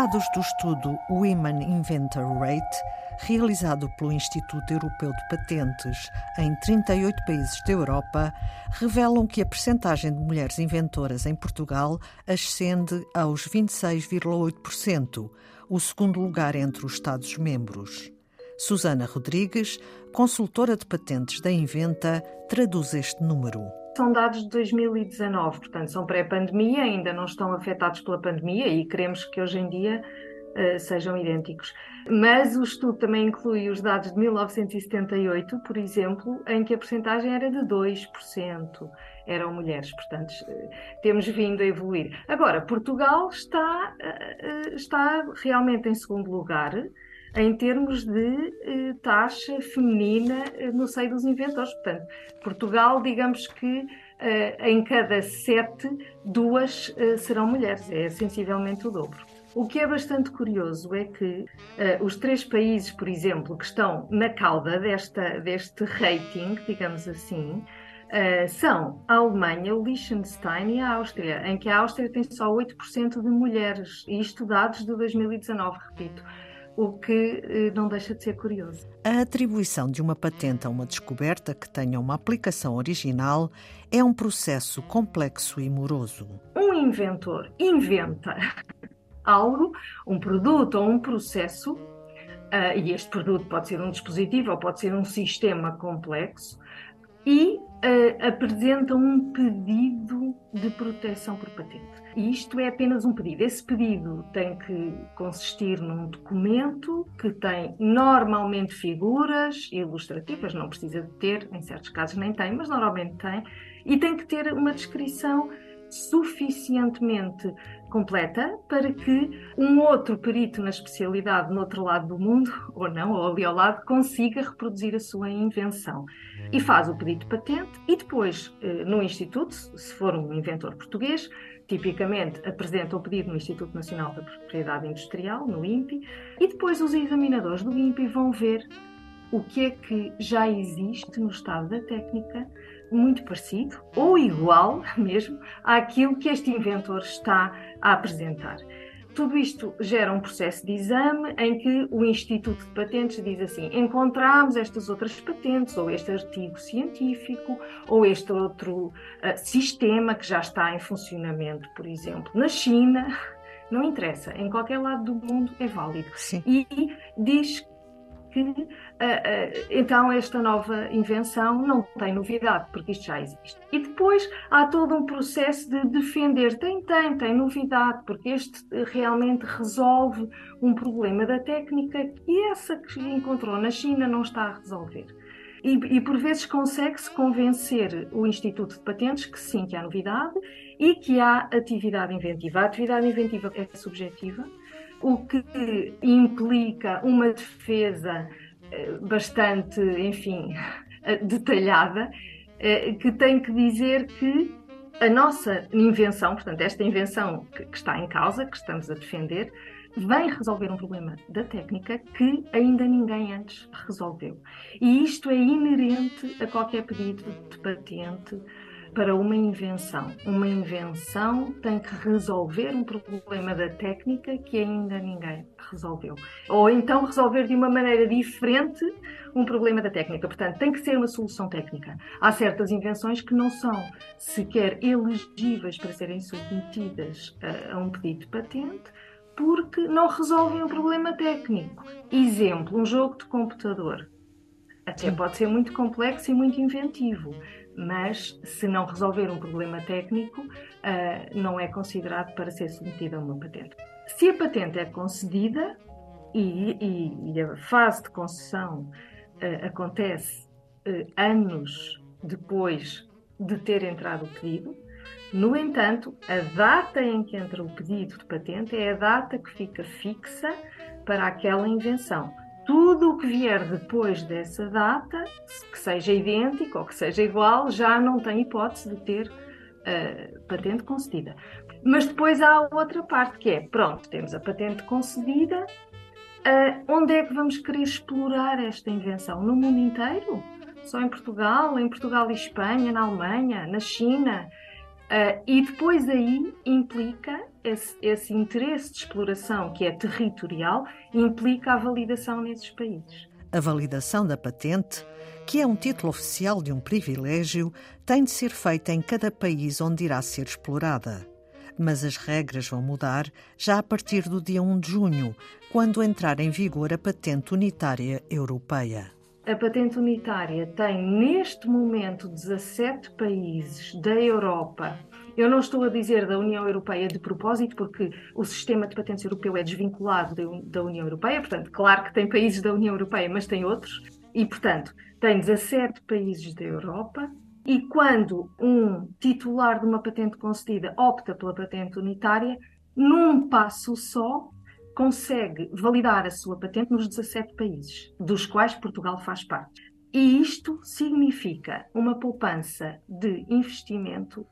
Dados do estudo Women Inventor Rate, realizado pelo Instituto Europeu de Patentes em 38 países da Europa, revelam que a percentagem de mulheres inventoras em Portugal ascende aos 26,8%, o segundo lugar entre os Estados-membros. Susana Rodrigues, consultora de patentes da Inventa, traduz este número. São dados de 2019, portanto, são pré-pandemia, ainda não estão afetados pela pandemia e queremos que hoje em dia uh, sejam idênticos. Mas o estudo também inclui os dados de 1978, por exemplo, em que a percentagem era de 2%. Eram mulheres, portanto, uh, temos vindo a evoluir. Agora, Portugal está, uh, está realmente em segundo lugar em termos de eh, taxa feminina eh, no seio dos inventores. Portanto, Portugal, digamos que eh, em cada sete, duas serão mulheres, é sensivelmente o dobro. O que é bastante curioso é que os três países, por exemplo, que estão na cauda desta, deste rating, digamos assim, uh, são a Alemanha, o Liechtenstein e a Áustria, em que a Áustria tem só 8% de mulheres, e isto dados de 2019, repito o que eh, não deixa de ser curioso. A atribuição de uma patente a uma descoberta que tenha uma aplicação original é um processo complexo e moroso. Um inventor inventa algo, um produto ou um processo, uh, e este produto pode ser um dispositivo ou pode ser um sistema complexo, e uh, apresenta um pedido de proteção por patente. E isto é apenas um pedido. Esse pedido tem que consistir num documento que tem normalmente figuras ilustrativas, não precisa de ter, em certos casos nem tem, mas normalmente tem, e tem que ter uma descrição suficientemente completa para que um outro perito na especialidade no outro lado do mundo, ou não, ou ali ao lado, consiga reproduzir a sua invenção. E faz o pedido de patente e depois, eh, no Instituto, se for um inventor português, tipicamente apresenta o pedido no Instituto Nacional da Propriedade Industrial, no INPI, e depois os examinadores do INPI vão ver o que é que já existe no estado da técnica, muito parecido ou igual mesmo àquilo que este inventor está a apresentar. Tudo isto gera um processo de exame em que o Instituto de Patentes diz assim: encontramos estas outras patentes, ou este artigo científico, ou este outro uh, sistema que já está em funcionamento, por exemplo, na China. Não interessa, em qualquer lado do mundo é válido. Sim. E diz que uh, uh, então esta nova invenção não tem novidade, porque isto já existe. E depois há todo um processo de defender, tem, tem, tem novidade, porque este realmente resolve um problema da técnica que essa que encontrou na China não está a resolver. E, e por vezes consegue-se convencer o Instituto de Patentes que sim, que há novidade e que há atividade inventiva. A atividade inventiva é subjetiva, o que implica uma defesa eh, bastante, enfim, detalhada, eh, que tem que dizer que a nossa invenção, portanto, esta invenção que está em causa, que estamos a defender, vem resolver um problema da técnica que ainda ninguém antes resolveu. E isto é inerente a qualquer pedido de patente para uma invenção. Uma invenção tem que resolver um problema da técnica que ainda ninguém resolveu. Ou então resolver de uma maneira diferente um problema da técnica. Portanto, tem que ser uma solução técnica. Há certas invenções que não são sequer elegíveis para serem submetidas a, a um pedido de patente porque não resolvem um problema técnico. Exemplo, um jogo de computador. Até pode ser muito complexo e muito inventivo, mas se não resolver um problema técnico, uh, não é considerado para ser submetido a uma patente. Se a patente é concedida e, e, e a fase de concessão uh, acontece uh, anos depois de ter entrado o pedido, no entanto, a data em que entra o pedido de patente é a data que fica fixa para aquela invenção tudo o que vier depois dessa data, que seja idêntico ou que seja igual, já não tem hipótese de ter uh, patente concedida. Mas depois há outra parte que é: pronto, temos a patente concedida, uh, onde é que vamos querer explorar esta invenção? No mundo inteiro? Só em Portugal? Em Portugal e Espanha, na Alemanha, na China? Uh, e depois aí implica esse, esse interesse de exploração que é territorial implica a validação nesses países. A validação da patente, que é um título oficial de um privilégio, tem de ser feita em cada país onde irá ser explorada. Mas as regras vão mudar já a partir do dia 1 de junho, quando entrar em vigor a patente unitária europeia. A patente unitária tem neste momento 17 países da Europa. Eu não estou a dizer da União Europeia de propósito, porque o sistema de patentes europeu é desvinculado da União Europeia, portanto, claro que tem países da União Europeia, mas tem outros, e, portanto, tem 17 países da Europa. E quando um titular de uma patente concedida opta pela patente unitária, num passo só, consegue validar a sua patente nos 17 países, dos quais Portugal faz parte. E isto significa uma poupança de investimento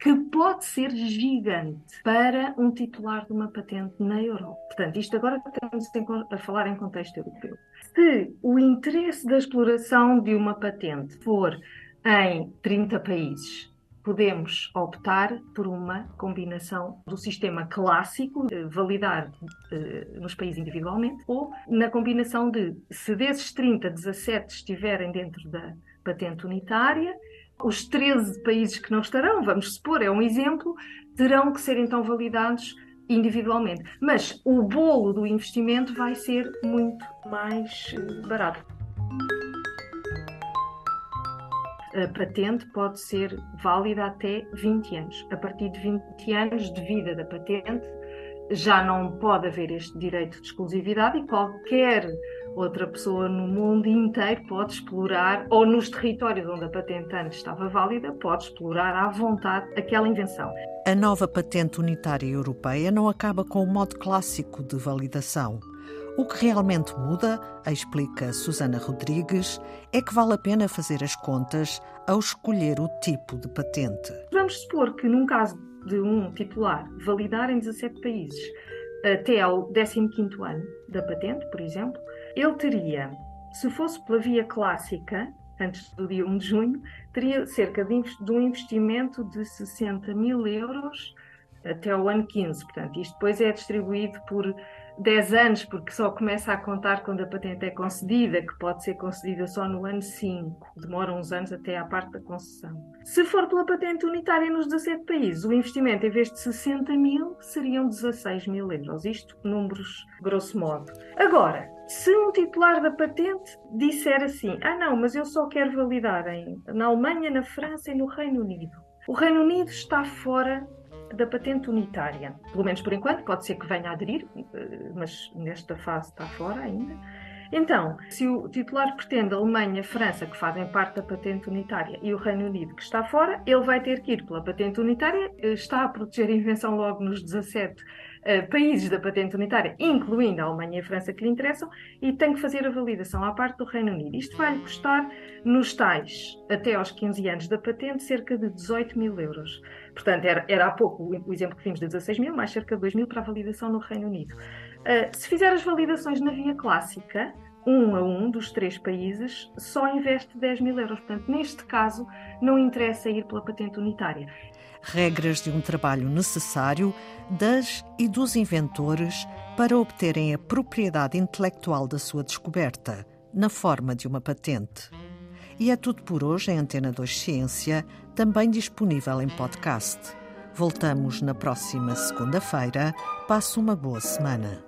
que pode ser gigante para um titular de uma patente na Europa. Portanto, isto agora estamos a falar em contexto europeu. Se o interesse da exploração de uma patente for em 30 países podemos optar por uma combinação do sistema clássico, de validar eh, nos países individualmente, ou na combinação de, se desses 30, 17 estiverem dentro da patente unitária, os 13 países que não estarão, vamos supor, é um exemplo, terão que ser então validados individualmente. Mas o bolo do investimento vai ser muito mais eh, barato a patente pode ser válida até 20 anos. A partir de 20 anos de vida da patente, já não pode haver este direito de exclusividade e qualquer outra pessoa no mundo inteiro pode explorar, ou nos territórios onde a patente antes estava válida, pode explorar à vontade aquela invenção. A nova patente unitária europeia não acaba com o modo clássico de validação. O que realmente muda, explica Susana Rodrigues, é que vale a pena fazer as contas ao escolher o tipo de patente. Vamos supor que, num caso de um titular validar em 17 países até ao 15 ano da patente, por exemplo, ele teria, se fosse pela via clássica, antes do dia 1 de junho, teria cerca de, de um investimento de 60 mil euros até o ano 15. Portanto, isto depois é distribuído por 10 anos, porque só começa a contar quando a patente é concedida, que pode ser concedida só no ano 5. Demora uns anos até à parte da concessão. Se for pela patente unitária nos 17 países, o investimento, em vez de 60 mil, seriam 16 mil euros. Isto, números grosso modo. Agora, se um titular da patente disser assim: ah, não, mas eu só quero validar em, na Alemanha, na França e no Reino Unido. O Reino Unido está fora da patente unitária. Pelo menos por enquanto, pode ser que venha a aderir, eh, mas nesta fase está fora ainda. Então, se o titular pretende a Alemanha, a França, que fazem parte da patente unitária, e o Reino Unido, que está fora, ele vai ter que ir pela patente unitária, eh, está a proteger a invenção logo nos 17 países da patente unitária, incluindo a Alemanha e a França que lhe interessam, e tem que fazer a validação à parte do Reino Unido. Isto vai-lhe custar, nos tais, até aos 15 anos da patente, cerca de 18 mil euros. Portanto, era, era há pouco o, exemplo que vimos de 16 mil, mais cerca de 2 mil para a validação no Reino Unido. Uh, se fizer as validações na via clássica, um a um dos três países, só investe 10 mil euros. Portanto, neste caso, não interessa ir pela patente unitária. Regras de um trabalho necessário das e dos inventores para obterem a propriedade intelectual da sua descoberta, na forma de uma patente. E é tudo por hoje em Antena 2 Ciência, também disponível em podcast. Voltamos na próxima segunda-feira. Passe uma boa semana.